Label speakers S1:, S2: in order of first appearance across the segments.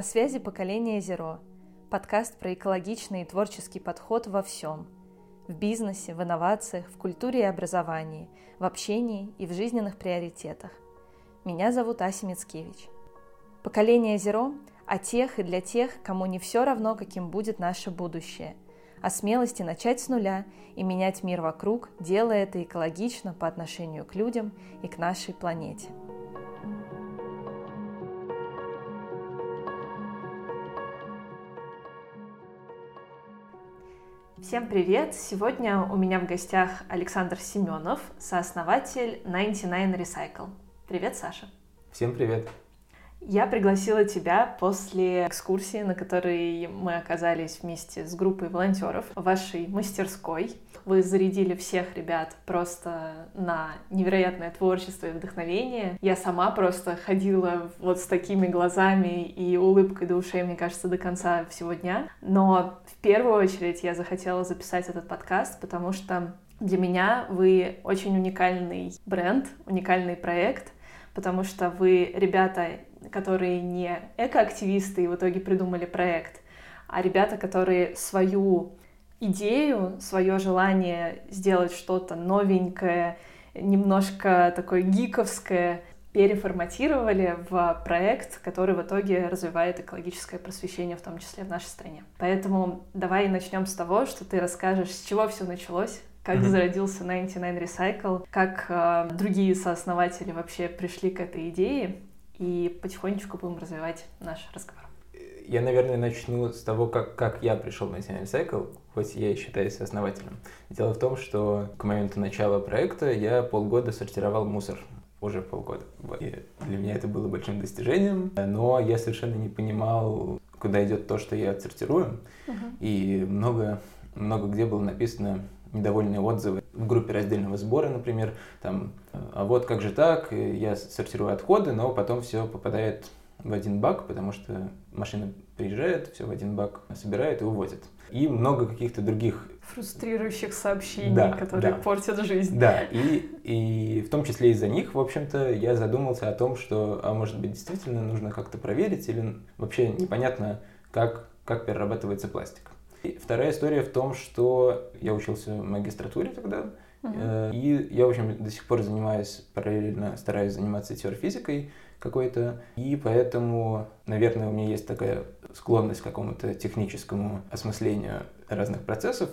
S1: На связи поколение Зеро. Подкаст про экологичный и творческий подход во всем. В бизнесе, в инновациях, в культуре и образовании, в общении и в жизненных приоритетах. Меня зовут Ася Мицкевич. Поколение Зеро о тех и для тех, кому не все равно, каким будет наше будущее. О смелости начать с нуля и менять мир вокруг, делая это экологично по отношению к людям и к нашей планете. Всем привет! Сегодня у меня в гостях Александр Семенов, сооснователь 99 Recycle. Привет, Саша!
S2: Всем привет!
S1: Я пригласила тебя после экскурсии, на которой мы оказались вместе с группой волонтеров в вашей мастерской. Вы зарядили всех ребят просто на невероятное творчество и вдохновение. Я сама просто ходила вот с такими глазами и улыбкой до ушей, мне кажется, до конца всего дня. Но в первую очередь я захотела записать этот подкаст, потому что для меня вы очень уникальный бренд, уникальный проект, потому что вы ребята которые не экоактивисты и в итоге придумали проект, а ребята, которые свою идею, свое желание сделать что-то новенькое, немножко такое гиковское, переформатировали в проект, который в итоге развивает экологическое просвещение, в том числе в нашей стране. Поэтому давай начнем с того, что ты расскажешь, с чего все началось, как mm-hmm. зародился 99 Recycle, как э, другие сооснователи вообще пришли к этой идее, и потихонечку будем развивать наш разговор.
S2: Я, наверное, начну с того, как, как я пришел в National Cycle, хоть я и считаюсь основателем. Дело в том, что к моменту начала проекта я полгода сортировал мусор. Уже полгода. И для меня это было большим достижением, но я совершенно не понимал, куда идет то, что я отсортирую. Uh-huh. И много, много где было написано недовольные отзывы в группе раздельного сбора, например, там, а вот как же так, я сортирую отходы, но потом все попадает в один бак, потому что машина приезжает, все в один бак собирает и увозит. И много каких-то других
S1: фрустрирующих сообщений, да, которые да. портят жизнь.
S2: Да, и, и в том числе из-за них, в общем-то, я задумался о том, что, а может быть, действительно нужно как-то проверить, или вообще непонятно, как, как перерабатывается пластик. И вторая история в том, что я учился в магистратуре тогда, uh-huh. и я, в общем, до сих пор занимаюсь, параллельно стараюсь заниматься теорфизикой какой-то, и поэтому, наверное, у меня есть такая склонность к какому-то техническому осмыслению разных процессов,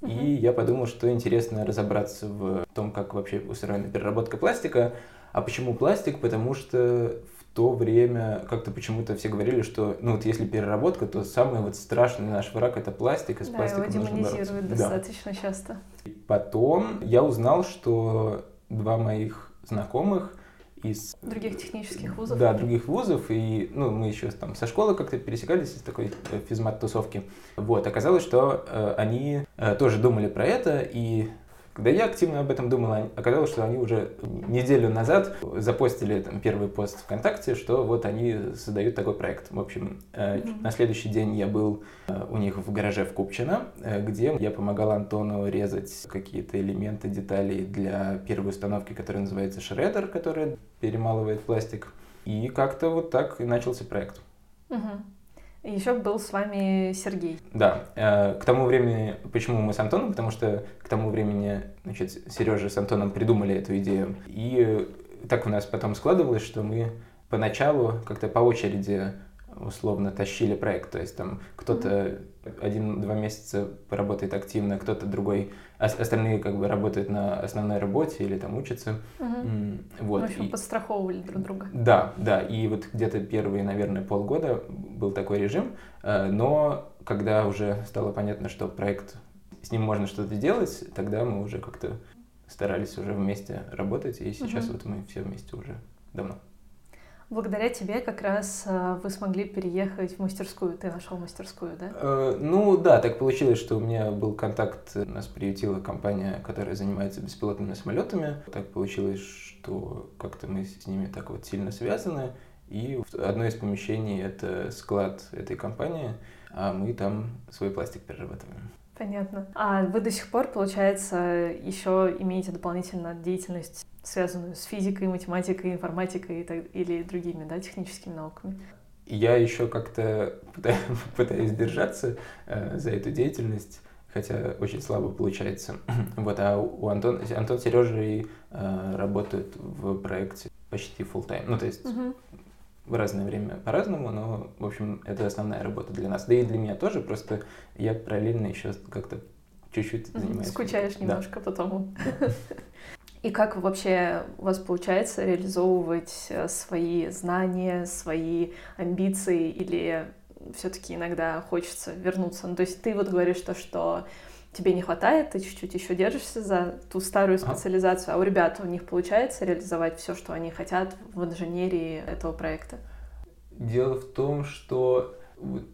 S2: uh-huh. и я подумал, что интересно разобраться в том, как вообще устроена переработка пластика, а почему пластик? Потому что то время как-то почему-то все говорили, что, ну вот если переработка, то самый вот страшный наш враг это пластик, и с
S1: да,
S2: пластиком
S1: его демонизируют достаточно да. часто.
S2: Потом я узнал, что два моих знакомых из...
S1: Других технических вузов?
S2: Да, других вузов, и, ну, мы еще там со школы как-то пересекались из такой э, физмат-тусовки. Вот, оказалось, что э, они э, тоже думали про это, и когда я активно об этом думал, оказалось, что они уже неделю назад запостили там, первый пост ВКонтакте, что вот они создают такой проект. В общем, mm-hmm. на следующий день я был э, у них в гараже в Купчино, э, где я помогал Антону резать какие-то элементы, детали для первой установки, которая называется шредер, которая перемалывает пластик. И как-то вот так и начался проект.
S1: Mm-hmm. Еще был с вами Сергей.
S2: Да. Э, к тому времени, почему мы с Антоном? Потому что к тому времени, значит, Сережа с Антоном придумали эту идею. И так у нас потом складывалось, что мы поначалу как-то по очереди условно тащили проект. То есть там кто-то один-два месяца поработает активно, кто-то другой, остальные как бы работают на основной работе или там учатся.
S1: Угу. Вот. В общем, и... подстраховывали друг друга.
S2: Да, да. И вот где-то первые, наверное, полгода был такой режим. Э, но когда уже стало понятно, что проект с ним можно что-то делать, тогда мы уже как-то старались уже вместе работать, и сейчас угу. вот мы все вместе уже давно.
S1: Благодаря тебе как раз э, вы смогли переехать в мастерскую. Ты нашел мастерскую, да?
S2: Э, ну да, так получилось, что у меня был контакт, нас приютила компания, которая занимается беспилотными самолетами. Так получилось, что как-то мы с ними так вот сильно связаны. И одно из помещений — это склад этой компании, а мы там свой пластик перерабатываем.
S1: Понятно. А вы до сих пор, получается, еще имеете дополнительно деятельность, связанную с физикой, математикой, информатикой или другими, да, техническими науками?
S2: Я еще как-то пытаюсь держаться э, за эту деятельность, хотя очень слабо получается. вот, а у Антон, Антон Сережа и э, работают в проекте почти full time. Ну, то есть uh-huh. В разное время по-разному, но, в общем, это основная работа для нас. Да и для меня тоже, просто я параллельно еще как-то чуть-чуть занимаюсь.
S1: Скучаешь немножко да. потому. И как вообще у вас получается реализовывать э, свои знания, свои амбиции, или все-таки иногда хочется вернуться? Ну, то есть ты вот говоришь то, что тебе не хватает, ты чуть-чуть еще держишься за ту старую специализацию, а у ребят у них получается реализовать все, что они хотят в инженерии этого проекта?
S2: Дело в том, что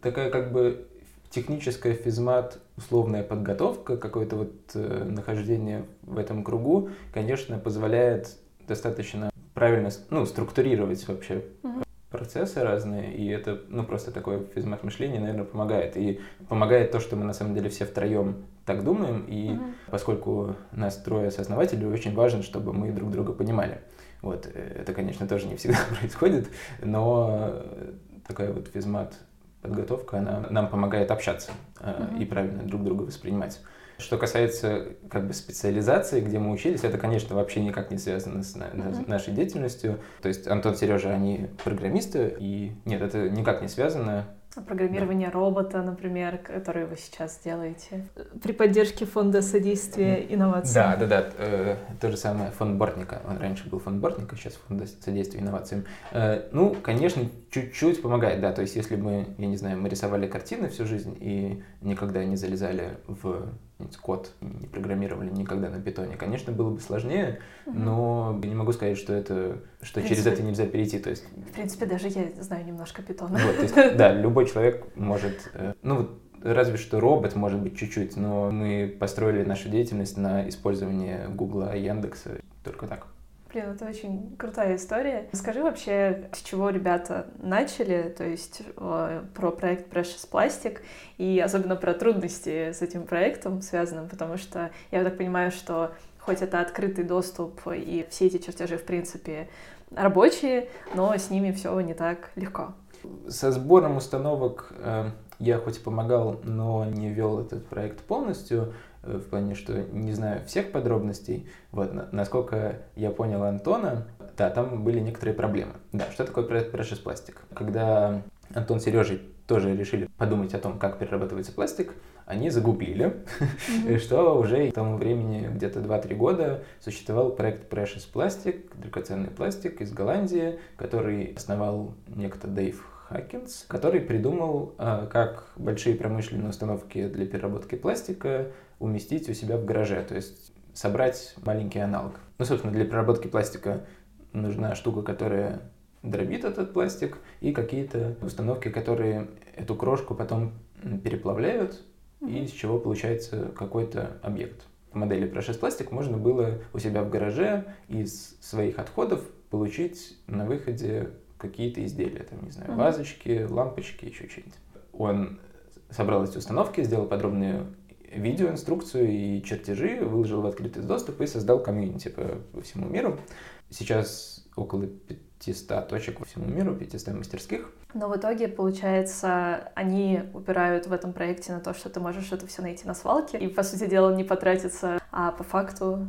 S2: такая как бы техническая физмат, условная подготовка, какое-то вот э, нахождение в этом кругу, конечно, позволяет достаточно правильно ну, структурировать вообще угу. процессы разные, и это, ну, просто такое физмат мышление, наверное, помогает. И помогает то, что мы на самом деле все втроем так думаем, и угу. поскольку нас трое осознавателей, очень важно, чтобы мы друг друга понимали. Вот, э, это, конечно, тоже не всегда происходит, но такая вот физмат подготовка, она нам помогает общаться uh-huh. и правильно друг друга воспринимать. Что касается как бы специализации, где мы учились, это, конечно, вообще никак не связано с uh-huh. нашей деятельностью. То есть Антон, Сережа, они программисты, и нет, это никак не связано.
S1: Программирование да. робота, например, которое вы сейчас делаете при поддержке фонда содействия инновациям.
S2: Да, да, да. Э, то же самое фонд Бортника. Он раньше был фонд Бортника, сейчас фонд содействия инновациям. Э, ну, конечно, чуть-чуть помогает, да. То есть, если мы, я не знаю, мы рисовали картины всю жизнь и никогда не залезали в код, не программировали никогда на питоне, конечно, было бы сложнее, угу. но не могу сказать, что это, что принципе, через это нельзя перейти. То есть,
S1: в принципе, даже я знаю немножко питона.
S2: Вот, есть, да, любой человек может, э, ну, разве что робот, может быть, чуть-чуть, но мы построили нашу деятельность на использовании Гугла и Яндекса только так.
S1: Блин, это очень крутая история. Скажи вообще, с чего ребята начали, то есть э, про проект Precious Plastic и особенно про трудности с этим проектом связанным, потому что я так понимаю, что хоть это открытый доступ и все эти чертежи, в принципе, рабочие, но с ними все не так легко.
S2: Со сбором установок э, я хоть и помогал, но не вел этот проект полностью. Э, в плане, что не знаю всех подробностей. Вот, насколько я понял Антона, да, там были некоторые проблемы. Да, что такое Precious пластик? Когда Антон с Сережей тоже решили подумать о том, как перерабатывается пластик, они загубили, mm-hmm. что уже к тому времени, где-то 2-3 года, существовал проект Precious Plastic, драгоценный пластик из Голландии, который основал некто Дэйв Хакинс, который придумал, а, как большие промышленные установки для переработки пластика уместить у себя в гараже, то есть собрать маленький аналог. Ну, собственно, для переработки пластика нужна штука, которая дробит этот пластик, и какие-то установки, которые эту крошку потом переплавляют, mm-hmm. и из чего получается какой-то объект. В модели Precious Plastic можно было у себя в гараже из своих отходов получить на выходе какие-то изделия, там, не знаю, mm-hmm. вазочки, лампочки, еще что-нибудь. Он собрал эти установки, сделал подробную видеоинструкцию и чертежи, выложил в открытый доступ и создал комьюнити по, по всему миру. Сейчас около 500 точек по всему миру, 500 мастерских.
S1: Но в итоге, получается, они упирают в этом проекте на то, что ты можешь это все найти на свалке, и, по сути дела, не потратиться, а по факту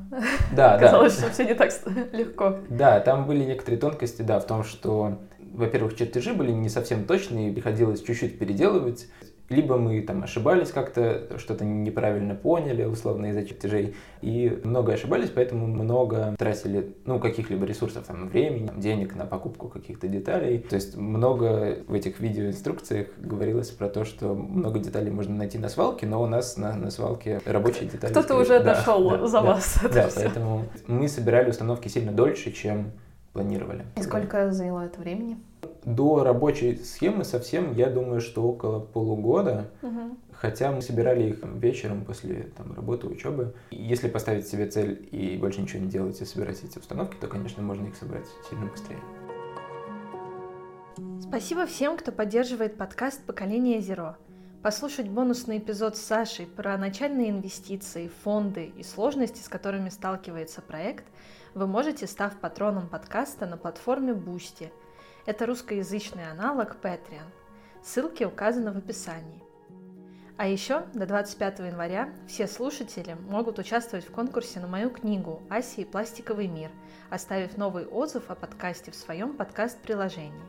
S2: да,
S1: казалось, да. что все не так легко.
S2: Да, там были некоторые тонкости, да, в том, что во-первых, чертежи были не совсем точные, приходилось чуть-чуть переделывать либо мы там ошибались как-то, что-то неправильно поняли, условно, из-за чертежей, и много ошибались, поэтому много тратили, ну, каких-либо ресурсов, там, времени, денег на покупку каких-то деталей. То есть много в этих видеоинструкциях говорилось про то, что много деталей можно найти на свалке, но у нас на, на свалке рабочие детали.
S1: Кто-то уже да, дошел да, за
S2: да,
S1: вас.
S2: Да, да поэтому мы собирали установки сильно дольше, чем планировали.
S1: И сколько заняло это времени?
S2: До рабочей схемы совсем, я думаю, что около полугода. Угу. Хотя мы собирали их вечером после там, работы, учебы. Если поставить себе цель и больше ничего не делать и собирать эти установки, то, конечно, можно их собрать сильно быстрее.
S1: Спасибо всем, кто поддерживает подкаст «Поколение Зеро». Послушать бонусный эпизод с Сашей про начальные инвестиции, фонды и сложности, с которыми сталкивается проект, вы можете, став патроном подкаста на платформе Boosty – Это русскоязычный аналог Patreon. Ссылки указаны в описании. А еще до 25 января все слушатели могут участвовать в конкурсе на мою книгу «Асии. Пластиковый мир», оставив новый отзыв о подкасте в своем подкаст-приложении.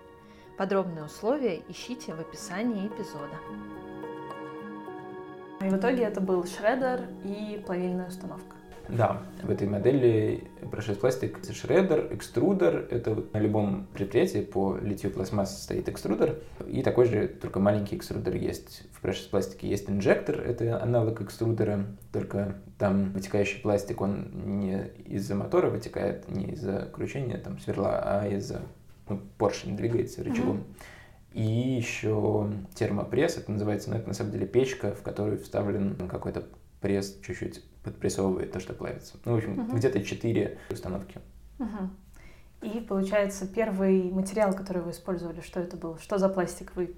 S1: Подробные условия ищите в описании эпизода. И в итоге это был шредер и плавильная установка.
S2: Да, в этой модели Process Plastic шредер, экструдер. Это вот на любом предприятии по литью пластмасс стоит экструдер. И такой же, только маленький экструдер есть. В Process Plastic есть инжектор, это аналог экструдера, только там вытекающий пластик, он не из-за мотора вытекает, не из-за кручения там сверла, а из-за ну, поршень двигается рычагом. Mm-hmm. И еще термопресс, это называется, но это на самом деле печка, в которую вставлен какой-то пресс чуть-чуть подпрессовывает то, что плавится. Ну, в общем, угу. где-то четыре установки.
S1: Угу. И получается, первый материал, который вы использовали, что это был? Что за пластик вы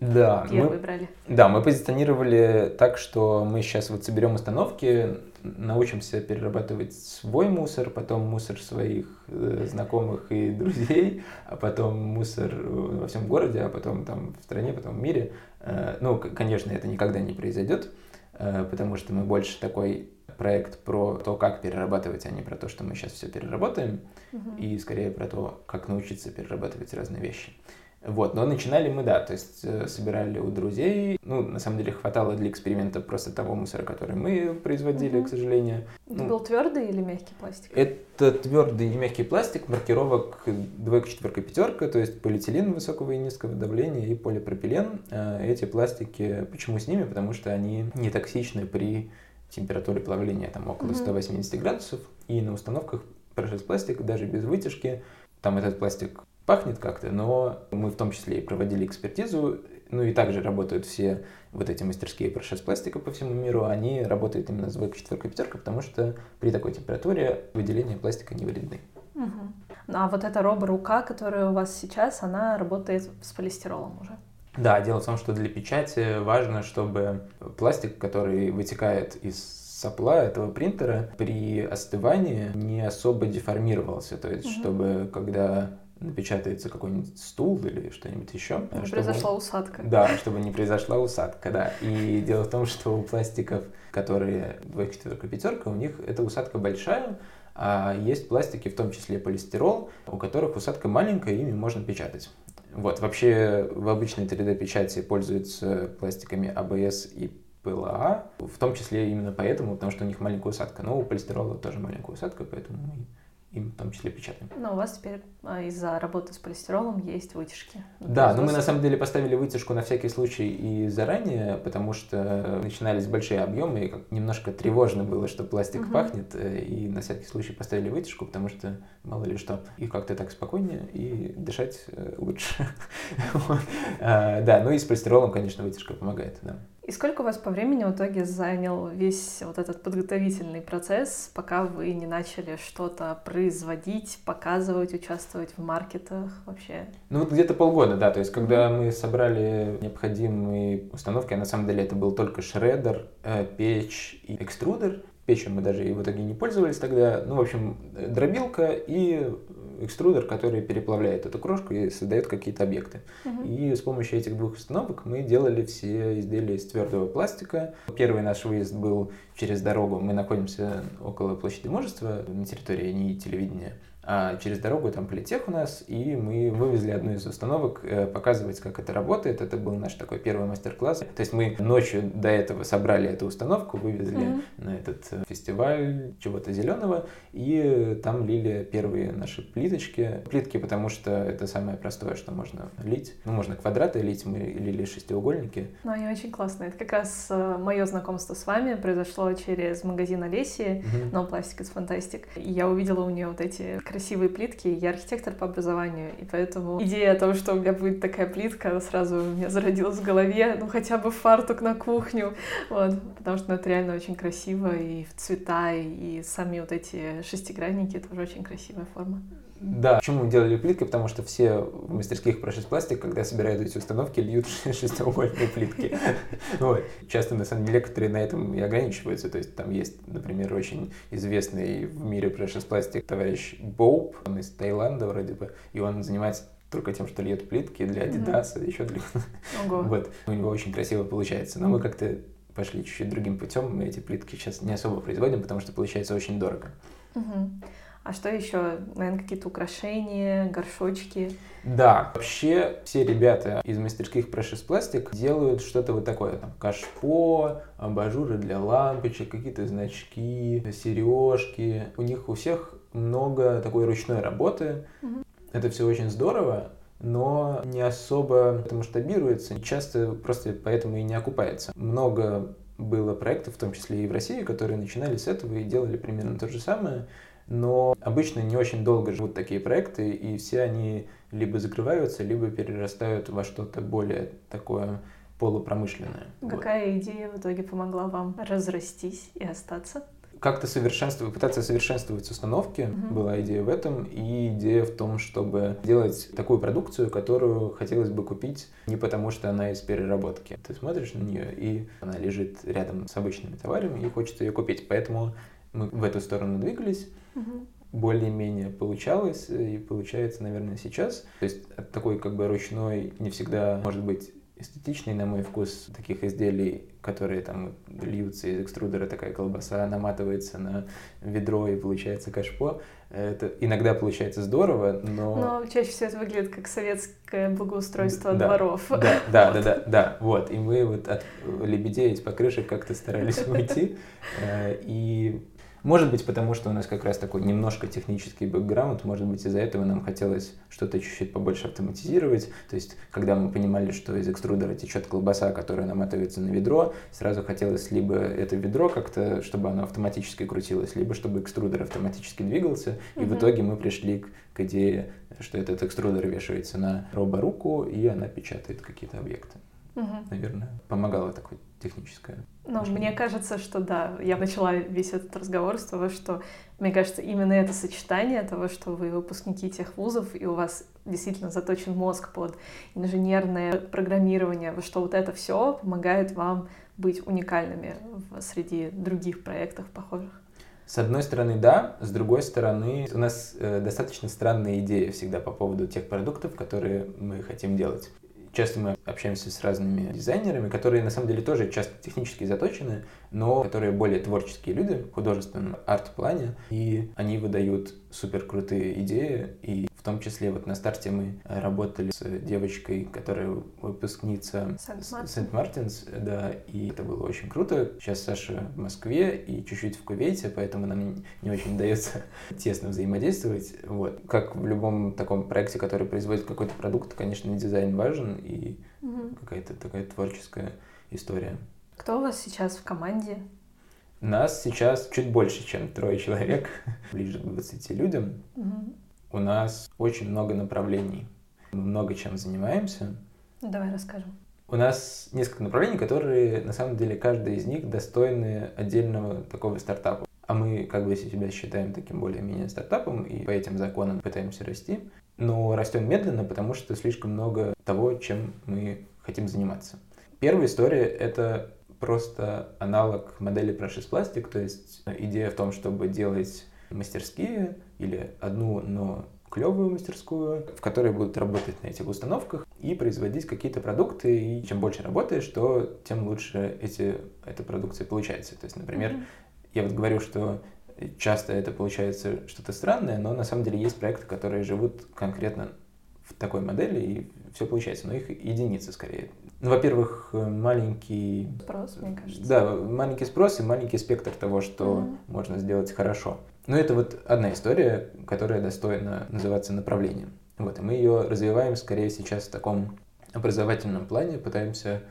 S2: да,
S1: первый мы, брали?
S2: Да, мы позиционировали так, что мы сейчас вот соберем установки, научимся перерабатывать свой мусор, потом мусор своих э, знакомых и друзей, а потом мусор во всем городе, а потом там в стране, потом в мире. Э, ну, конечно, это никогда не произойдет, э, потому что мы больше такой проект про то, как перерабатывать, а не про то, что мы сейчас все переработаем, угу. и скорее про то, как научиться перерабатывать разные вещи. Вот, но начинали мы, да, то есть э, собирали у друзей. Ну, на самом деле, хватало для эксперимента просто того мусора, который мы производили, угу. к сожалению.
S1: Это
S2: ну,
S1: был твердый или мягкий пластик?
S2: Это твердый и мягкий пластик, маркировок двойка, четверка, пятерка, то есть полиэтилен высокого и низкого давления и полипропилен. Э, эти пластики, почему с ними? Потому что они не токсичны при температуре плавления там около 180 градусов, и на установках процесс пластик даже без вытяжки, там этот пластик пахнет как-то, но мы в том числе и проводили экспертизу, ну и также работают все вот эти мастерские процесс пластика по всему миру, они работают именно с двойкой, четверкой, пятеркой, потому что при такой температуре выделения пластика не вредны.
S1: Угу. Ну, а вот эта робо-рука, которая у вас сейчас, она работает с полистиролом уже?
S2: Да, дело в том, что для печати важно, чтобы пластик, который вытекает из сопла этого принтера при остывании не особо деформировался. То есть, угу. чтобы когда напечатается какой-нибудь стул или что-нибудь еще.
S1: Не чтобы... произошла усадка.
S2: Да, чтобы не произошла усадка, да. И дело в том, что у пластиков, которые двойка, четверка, пятерка, у них эта усадка большая, а есть пластики, в том числе полистирол, у которых усадка маленькая, ими можно печатать. Вот, вообще в обычной 3D-печати пользуются пластиками ABS а и PLA, в том числе именно поэтому, потому что у них маленькая усадка. Но у полистирола тоже маленькая усадка, поэтому мы им в том числе печатаем.
S1: Но у вас теперь а, из-за работы с полистиролом есть вытяжки.
S2: Да, но мы на самом деле поставили вытяжку на всякий случай и заранее, потому что начинались большие объемы, и немножко тревожно было, что пластик угу. пахнет, э, и на всякий случай поставили вытяжку, потому что мало ли что, и как-то так спокойнее, и дышать э, лучше. А, да, ну и с полистиролом, конечно, вытяжка помогает, да.
S1: И сколько у вас по времени в итоге занял весь вот этот подготовительный процесс, пока вы не начали что-то производить, показывать, участвовать в маркетах вообще?
S2: Ну вот где-то полгода, да. То есть когда мы собрали необходимые установки, а на самом деле это был только шредер, э, печь и экструдер. Печью мы даже и в итоге не пользовались тогда. Ну, в общем, дробилка и экструдер, который переплавляет эту крошку и создает какие-то объекты. Угу. И с помощью этих двух установок мы делали все изделия из твердого пластика. Первый наш выезд был через дорогу. Мы находимся около площади Мужества на территории НИИ телевидения а через дорогу там политех у нас, и мы вывезли одну из установок э, показывать, как это работает. Это был наш такой первый мастер-класс. То есть мы ночью до этого собрали эту установку, вывезли mm-hmm. на этот э, фестиваль чего-то зеленого, и там лили первые наши плиточки. Плитки, потому что это самое простое, что можно лить. Ну, можно квадраты лить, мы лили шестиугольники.
S1: Ну, они очень классные. Это как раз э, мое знакомство с вами произошло через магазин Олеси, mm-hmm. No Plastic is Fantastic. И я увидела у нее вот эти красивые плитки. Я архитектор по образованию, и поэтому идея о том, что у меня будет такая плитка, сразу у меня зародилась в голове, ну хотя бы фартук на кухню, вот, потому что ну, это реально очень красиво, и в цвета, и сами вот эти шестигранники, тоже очень красивая форма.
S2: Да. Почему мы делали плиткой? Потому что все в мастерских про пластик, когда собирают эти установки, льют шестиугольные плитки. Вот. Часто, на самом деле, некоторые на этом и ограничиваются. То есть там есть, например, очень известный в мире про пластик товарищ Боуп, он из Таиланда вроде бы, и он занимается только тем, что льет плитки для Adidas, mm-hmm. еще для...
S1: Ого.
S2: Вот, у него очень красиво получается. Но мы как-то пошли чуть-чуть другим путем, мы эти плитки сейчас не особо производим, потому что получается очень дорого.
S1: Угу. А что еще? Наверное, какие-то украшения, горшочки?
S2: Да, вообще все ребята из мастерских Precious Plastic делают что-то вот такое. Там кашпо, абажуры для лампочек, какие-то значки, сережки. У них у всех много такой ручной работы. Угу. Это все очень здорово, но не особо это масштабируется, часто просто поэтому и не окупается. Много было проектов, в том числе и в России, которые начинали с этого и делали примерно то же самое, но обычно не очень долго живут такие проекты, и все они либо закрываются, либо перерастают во что-то более такое полупромышленное.
S1: Какая вот. идея в итоге помогла вам разрастись и остаться?
S2: как-то совершенствовать, пытаться совершенствовать установки, mm-hmm. была идея в этом, и идея в том, чтобы делать такую продукцию, которую хотелось бы купить не потому, что она из переработки. Ты смотришь на нее, и она лежит рядом с обычными товарами, и хочется ее купить. Поэтому мы в эту сторону двигались. Mm-hmm более-менее получалось и получается, наверное, сейчас. То есть такой как бы ручной не всегда может быть эстетичный, на мой вкус, таких изделий, которые там льются из экструдера, такая колбаса наматывается на ведро и получается кашпо. Это иногда получается здорово, но...
S1: Но чаще всего это выглядит как советское благоустройство да, дворов.
S2: Да, да, да, да, да, вот. И мы вот от лебедей из покрышек как-то старались уйти. Э, и может быть, потому что у нас как раз такой немножко технический бэкграунд, может быть, из-за этого нам хотелось что-то чуть-чуть побольше автоматизировать. То есть, когда мы понимали, что из экструдера течет колбаса, которая наматывается на ведро, сразу хотелось либо это ведро как-то, чтобы оно автоматически крутилось, либо чтобы экструдер автоматически двигался. И mm-hmm. в итоге мы пришли к, к идее, что этот экструдер вешается на роборуку, и она печатает какие-то объекты. Угу. Наверное, помогало такое техническое.
S1: Ну, мне кажется, что да. Я начала весь этот разговор с того, что, мне кажется, именно это сочетание того, что вы выпускники тех вузов, и у вас действительно заточен мозг под инженерное программирование, что вот это все помогает вам быть уникальными среди других проектов похожих.
S2: С одной стороны, да, с другой стороны, у нас э, достаточно странная идея всегда по поводу тех продуктов, которые мы хотим делать. Часто мы общаемся с разными дизайнерами, которые на самом деле тоже часто технически заточены, но которые более творческие люди в художественном арт-плане, и они выдают супер крутые идеи, и в том числе вот на старте мы работали с девочкой, которая выпускница Сент-Мартинс, да, и это было очень круто. Сейчас Саша в Москве и чуть-чуть в Кувейте, поэтому нам не очень удается тесно взаимодействовать. Вот. Как в любом таком проекте, который производит какой-то продукт, конечно, дизайн важен и угу. какая-то такая творческая история.
S1: Кто у вас сейчас в команде?
S2: Нас сейчас чуть больше, чем трое человек, ближе к 20 людям. Угу. У нас очень много направлений. Мы много чем занимаемся.
S1: Давай расскажем.
S2: У нас несколько направлений, которые, на самом деле, каждый из них достойны отдельного такого стартапа. А мы как бы себя считаем таким более-менее стартапом и по этим законам пытаемся расти. Но растем медленно, потому что слишком много того, чем мы хотим заниматься. Первая история — это просто аналог модели Precious Plastic, то есть идея в том, чтобы делать мастерские или одну, но клевую мастерскую, в которой будут работать на этих установках и производить какие-то продукты. И чем больше работаешь, то тем лучше эти, эта продукция получается. То есть, например. Я вот говорю, что часто это получается что-то странное, но на самом деле есть проекты, которые живут конкретно в такой модели, и все получается, но их единицы скорее. Ну, во-первых, маленький...
S1: Спрос, мне кажется.
S2: Да, маленький спрос и маленький спектр того, что mm-hmm. можно сделать хорошо. Но это вот одна история, которая достойна называться направлением. Вот, и мы ее развиваем скорее сейчас в таком образовательном плане, пытаемся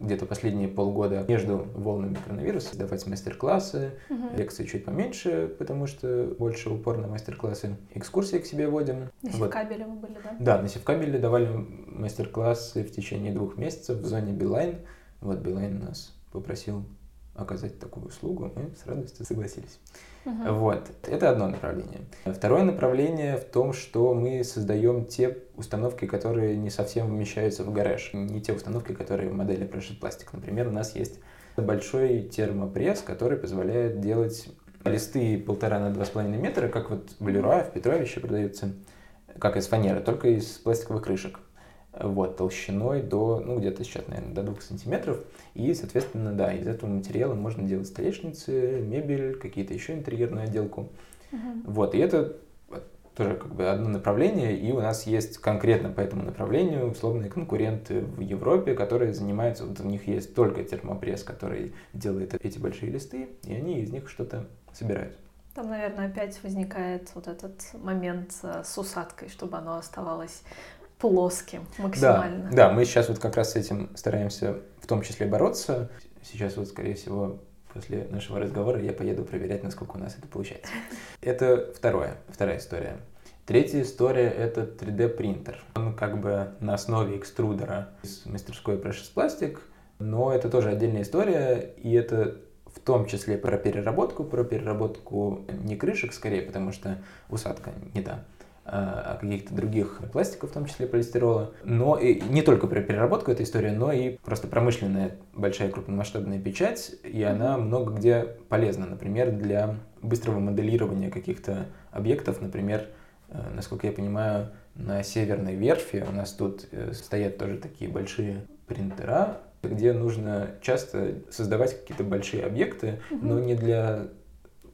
S2: где-то последние полгода между волнами коронавируса давать мастер-классы, угу. лекции чуть поменьше, потому что больше упор на мастер-классы, экскурсии к себе водим.
S1: На Севкабеле вот. вы были, да?
S2: Да, на Севкабеле давали мастер-классы в течение двух месяцев в зоне Билайн. Вот Билайн нас попросил оказать такую услугу, мы с радостью согласились. Угу. Вот, это одно направление. Второе направление в том, что мы создаем те установки, которые не совсем вмещаются в гараж. Не те установки, которые в модели Precious Plastic. Например, у нас есть большой термопресс, который позволяет делать листы полтора на два с половиной метра, как вот в Леруа, в Петровище продаются как из фанеры, только из пластиковых крышек. Вот, толщиной до, ну, где-то сейчас, наверное, до 2 сантиметров. И, соответственно, да, из этого материала можно делать столешницы, мебель, какие-то еще интерьерную отделку. Uh-huh. Вот, и это тоже как бы одно направление, и у нас есть конкретно по этому направлению условные конкуренты в Европе, которые занимаются, вот у них есть только термопресс, который делает эти большие листы, и они из них что-то собирают.
S1: Там, наверное, опять возникает вот этот момент э, с усадкой, чтобы оно оставалось плоским максимально.
S2: Да, да, мы сейчас вот как раз с этим стараемся в том числе бороться. Сейчас вот, скорее всего, после нашего разговора я поеду проверять, насколько у нас это получается. Это второе, вторая история. Третья история — это 3D-принтер. Он как бы на основе экструдера из мастерской Precious Plastic, но это тоже отдельная история, и это в том числе про переработку, про переработку не крышек скорее, потому что усадка не та, каких-то других пластиков, в том числе полистирола. Но и не только про переработку эта история, но и просто промышленная большая крупномасштабная печать, и она много где полезна, например, для быстрого моделирования каких-то объектов, например, Э, насколько я понимаю, на северной верфи у нас тут э, стоят тоже такие большие принтера, где нужно часто создавать какие-то большие объекты, но не для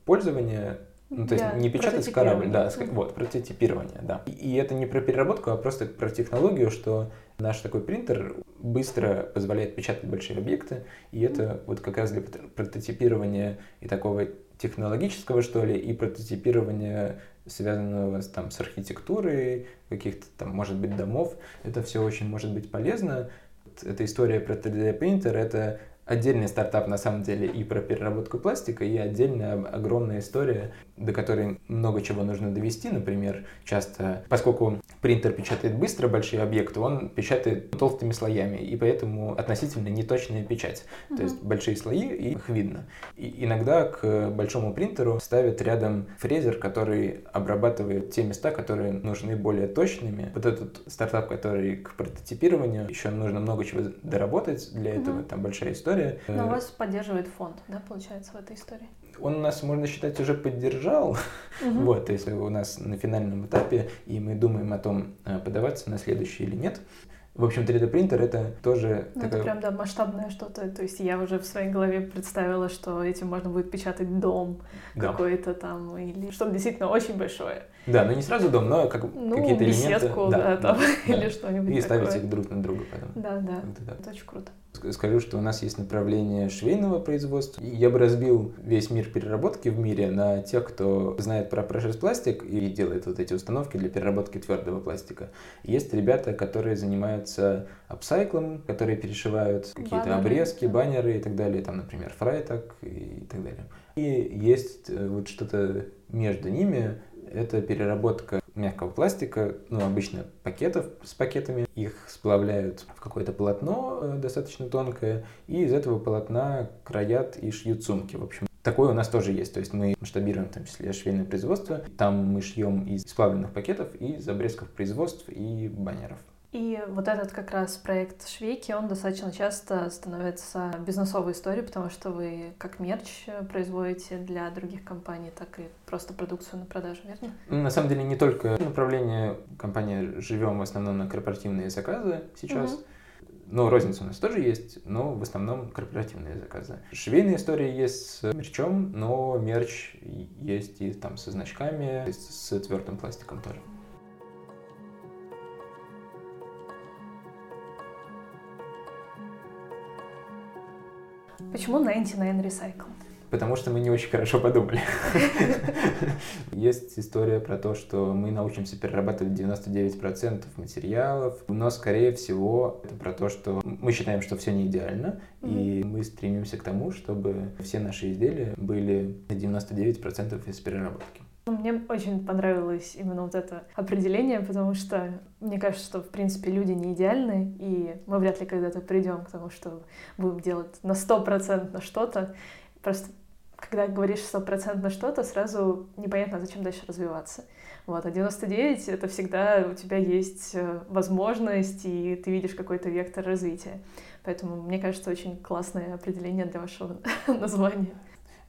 S2: пользования, ну, то есть не печатать корабль, да, вот, прототипирование, да. И, и это не про переработку, а просто про технологию, что наш такой принтер быстро позволяет печатать большие объекты, и это вот как раз для прототипирования и такого технологического, что ли, и прототипирования связанного там, с архитектурой, каких-то там, может быть, домов. Это все очень может быть полезно. Эта история про 3D-принтер — это отдельный стартап на самом деле и про переработку пластика, и отдельная огромная история, до которой много чего нужно довести. Например, часто, поскольку принтер печатает быстро большие объекты, он печатает толстыми слоями, и поэтому относительно неточная печать. Mm-hmm. То есть большие слои, и их видно. И иногда к большому принтеру ставят рядом фрезер, который обрабатывает те места, которые нужны более точными. Вот этот стартап, который к прототипированию, еще нужно много чего доработать для этого, mm-hmm. там большая история история.
S1: Но вас поддерживает фонд, да, получается, в этой истории?
S2: Он нас, можно считать, уже поддержал. Угу. Вот, если у нас на финальном этапе, и мы думаем о том, э, подаваться на следующий или нет. В общем, 3D принтер это тоже
S1: ну, такая... Это прям, да, масштабное что-то. То есть я уже в своей голове представила, что этим можно будет печатать дом да. какой-то там, или что-то действительно очень большое.
S2: Да, но не сразу дом, но как, ну, какие-то элементы.
S1: да, да, там, да, или что-нибудь
S2: И ставить их друг на друга
S1: потом. Да, да, да. Это очень круто.
S2: Скажу, что у нас есть направление швейного производства. Я бы разбил весь мир переработки в мире на тех, кто знает про прошес пластик и делает вот эти установки для переработки твердого пластика. Есть ребята, которые занимаются апсайклом, которые перешивают какие-то обрезки, баннеры и так далее, там, например, фрайтак и так далее. И есть э, вот что-то между ними, это переработка мягкого пластика, ну, обычно пакетов с пакетами. Их сплавляют в какое-то полотно э, достаточно тонкое, и из этого полотна краят и шьют сумки. В общем, Такое у нас тоже есть, то есть мы масштабируем в том числе швейное производство. Там мы шьем из сплавленных пакетов, из обрезков производств и баннеров.
S1: И вот этот как раз проект Швейки, он достаточно часто становится бизнесовой историей, потому что вы как мерч производите для других компаний, так и просто продукцию на продажу, верно?
S2: Ну, на самом деле не только направление компании живем в основном на корпоративные заказы сейчас. Угу. Ну, розница у нас тоже есть, но в основном корпоративные заказы. Швейная история есть с мерчом, но мерч есть и там со значками, с твердым пластиком тоже.
S1: Почему 99 Recycle?
S2: Потому что мы не очень хорошо подумали. Есть история про то, что мы научимся перерабатывать 99% материалов, но, скорее всего, это про то, что мы считаем, что все не идеально, и мы стремимся к тому, чтобы все наши изделия были на 99% из переработки.
S1: Мне очень понравилось именно вот это определение, потому что мне кажется, что, в принципе, люди не идеальны, и мы вряд ли когда-то придем к тому, что будем делать на сто процентов что-то. Просто когда говоришь сто процентов что-то, сразу непонятно, зачем дальше развиваться. Вот, а 99 — это всегда у тебя есть э, возможность, и ты видишь какой-то вектор развития. Поэтому, мне кажется, очень классное определение для вашего названия.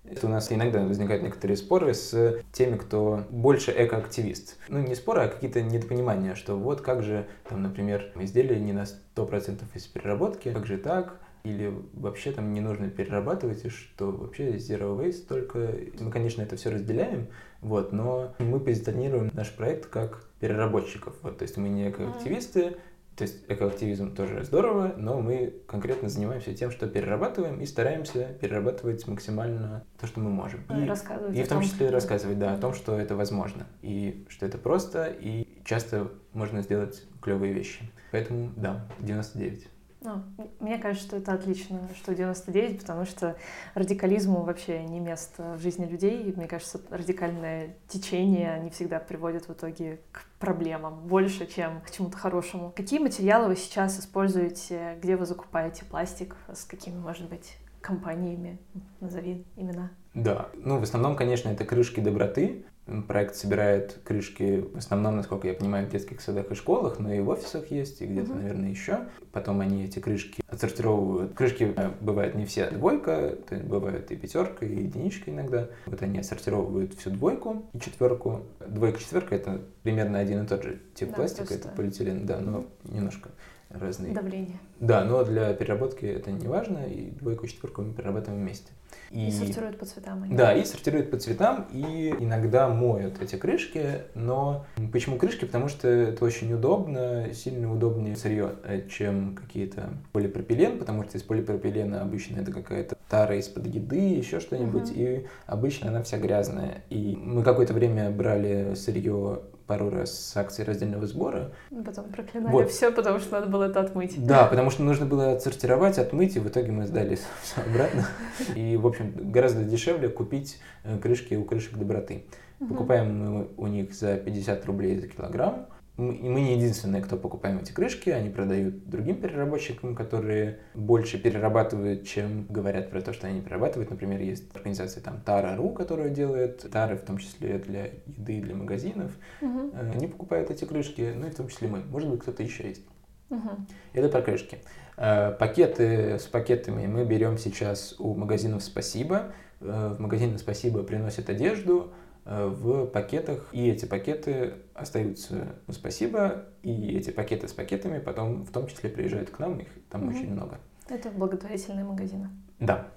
S2: Это у нас иногда возникают некоторые споры с теми, кто больше экоактивист. Ну, не споры, а какие-то недопонимания, что вот как же, там, например, изделие не на 100% из переработки, как же так, или вообще там не нужно перерабатывать, и что вообще zero waste только... Мы, конечно, это все разделяем, вот, но мы позиционируем наш проект как переработчиков. Вот, то есть мы не экоактивисты, то есть экоактивизм тоже здорово, но мы конкретно занимаемся тем, что перерабатываем и стараемся перерабатывать максимально то, что мы можем.
S1: И, рассказывать
S2: и в том числе рассказывать, да, о том, что это возможно, и что это просто, и часто можно сделать клевые вещи. Поэтому, да, 99.
S1: Ну, мне кажется, что это отлично, что 99, потому что радикализму вообще не место в жизни людей. И, мне кажется, радикальное течение не всегда приводит в итоге к проблемам больше, чем к чему-то хорошему. Какие материалы вы сейчас используете? Где вы закупаете пластик? С какими, может быть, компаниями? Назови имена.
S2: Да, ну в основном, конечно, это крышки доброты. Проект собирает крышки в основном, насколько я понимаю, в детских садах и школах, но и в офисах есть, и где-то, mm-hmm. наверное, еще. Потом они эти крышки отсортировывают. Крышки э, бывают не все двойка, то есть бывают и пятерка, и единичка иногда. Вот они отсортировывают всю двойку и четверку. Двойка, четверка это примерно один и тот же тип да, пластика, просто... это полиэтилен, да, но mm-hmm. немножко разные.
S1: Давление.
S2: Да, но для переработки это не важно, и двойку и четверку мы перерабатываем вместе.
S1: И, и сортируют по цветам.
S2: Они. Да, и сортируют по цветам, и иногда моют эти крышки, но почему крышки? Потому что это очень удобно, сильно удобнее сырье, э, чем какие-то полипропилен, потому что из полипропилена обычно это какая-то тара из-под еды, еще что-нибудь, угу. и обычно она вся грязная. И мы какое-то время брали сырье пару раз с акцией раздельного сбора.
S1: Потом проклинали вот. все, потому что надо было это отмыть.
S2: Да, потому что нужно было отсортировать, отмыть, и в итоге мы сдали все обратно. И, в общем, гораздо дешевле купить э, крышки у крышек доброты. Покупаем мы у них за 50 рублей за килограмм мы, не единственные, кто покупаем эти крышки, они продают другим переработчикам, которые больше перерабатывают, чем говорят про то, что они перерабатывают. Например, есть организация там Tara.ru, которая делает тары, в том числе для еды, для магазинов. Угу. Они покупают эти крышки, ну и в том числе мы. Может быть, кто-то еще есть. Угу. Это про крышки. Э, пакеты с пакетами мы берем сейчас у магазинов «Спасибо». Э, в магазины «Спасибо» приносят одежду, в пакетах, и эти пакеты остаются ну, спасибо, и эти пакеты с пакетами потом в том числе приезжают к нам, их там угу. очень много.
S1: Это благотворительные магазины.
S2: Да.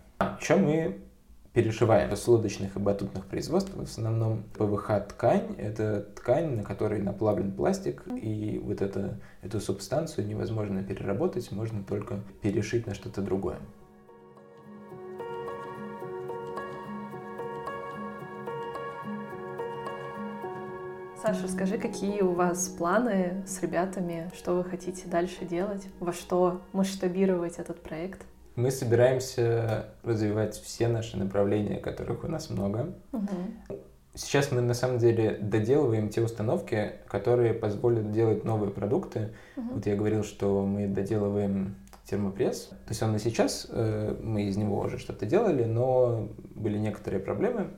S2: Еще мы перешиваем с лодочных и батутных производств. В основном ПВХ-ткань — это ткань, на которой наплавлен пластик, и вот это, эту субстанцию невозможно переработать, можно только перешить на что-то другое.
S1: Саша, скажи, какие у вас планы с ребятами, что вы хотите дальше делать, во что масштабировать этот проект?
S2: Мы собираемся развивать все наши направления, которых у нас много. Угу. Сейчас мы на самом деле доделываем те установки, которые позволят делать новые продукты. Угу. Вот я говорил, что мы доделываем термопресс. То есть он и сейчас, э, мы из него уже что-то делали, но были некоторые проблемы,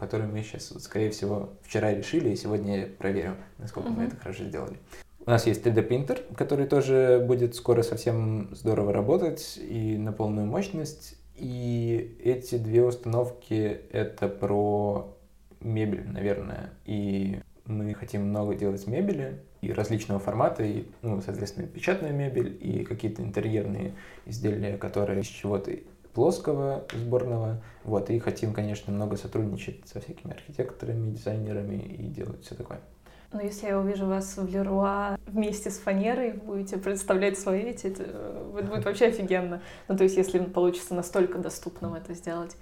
S2: который мы сейчас, скорее всего, вчера решили, и сегодня я проверю, насколько uh-huh. мы это хорошо сделали. У нас есть 3D принтер, который тоже будет скоро совсем здорово работать и на полную мощность. И эти две установки — это про мебель, наверное. И мы хотим много делать мебели и различного формата, и, ну, соответственно, печатная мебель, и какие-то интерьерные изделия, которые из чего-то плоского сборного. Вот, и хотим, конечно, много сотрудничать со всякими архитекторами, дизайнерами и делать все такое.
S1: Но если я увижу вас в Леруа вместе с фанерой, будете представлять свои эти, это э, будет вообще офигенно. Ну, то есть, если получится настолько доступным это сделать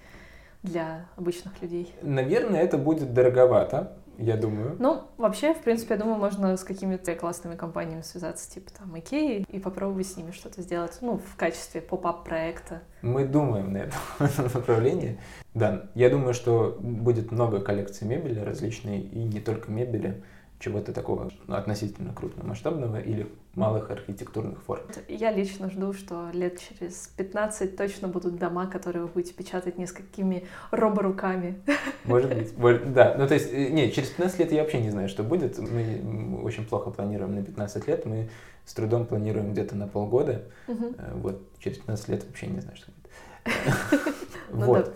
S1: для обычных людей.
S2: Наверное, это будет дороговато, я думаю.
S1: Ну, вообще, в принципе, я думаю, можно с какими-то классными компаниями связаться, типа там Икеи, и попробовать с ними что-то сделать, ну, в качестве поп-ап проекта.
S2: Мы думаем на этом направлении. Да, я думаю, что будет много коллекций мебели различной, и не только мебели, чего-то такого относительно крупномасштабного или малых архитектурных форм.
S1: Я лично жду, что лет через 15 точно будут дома, которые вы будете печатать несколькими роборуками.
S2: Может быть. Да, ну то есть, э, нет, через 15 лет я вообще не знаю, что будет. Мы очень плохо планируем на 15 лет, мы с трудом планируем где-то на полгода. Угу. Вот, через 15 лет вообще не знаю, что будет. Ну вот.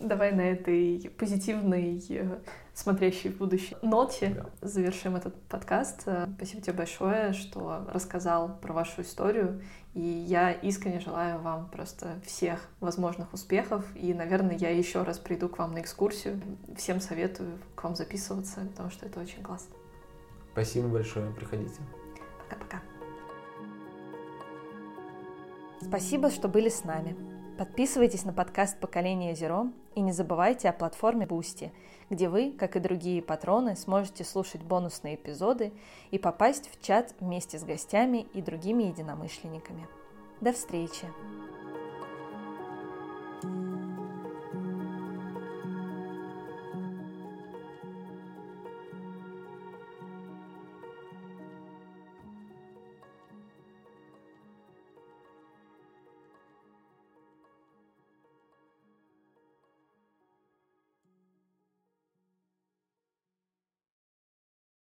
S1: Давай на этой позитивной, смотрящей в будущее ноте
S2: Да.
S1: завершим этот подкаст. Э, Спасибо тебе большое, что рассказал про вашу историю. И я искренне желаю вам просто всех возможных успехов. И, наверное, я еще раз приду к вам на экскурсию. Всем советую к вам записываться, потому что это очень классно.
S2: Спасибо большое, приходите.
S1: Пока-пока.
S3: Спасибо, что были с нами. Подписывайтесь на подкаст «Поколение Зеро» и не забывайте о платформе Boosty, где вы, как и другие патроны, сможете слушать бонусные эпизоды и попасть в чат вместе с гостями и другими единомышленниками. До встречи! thank you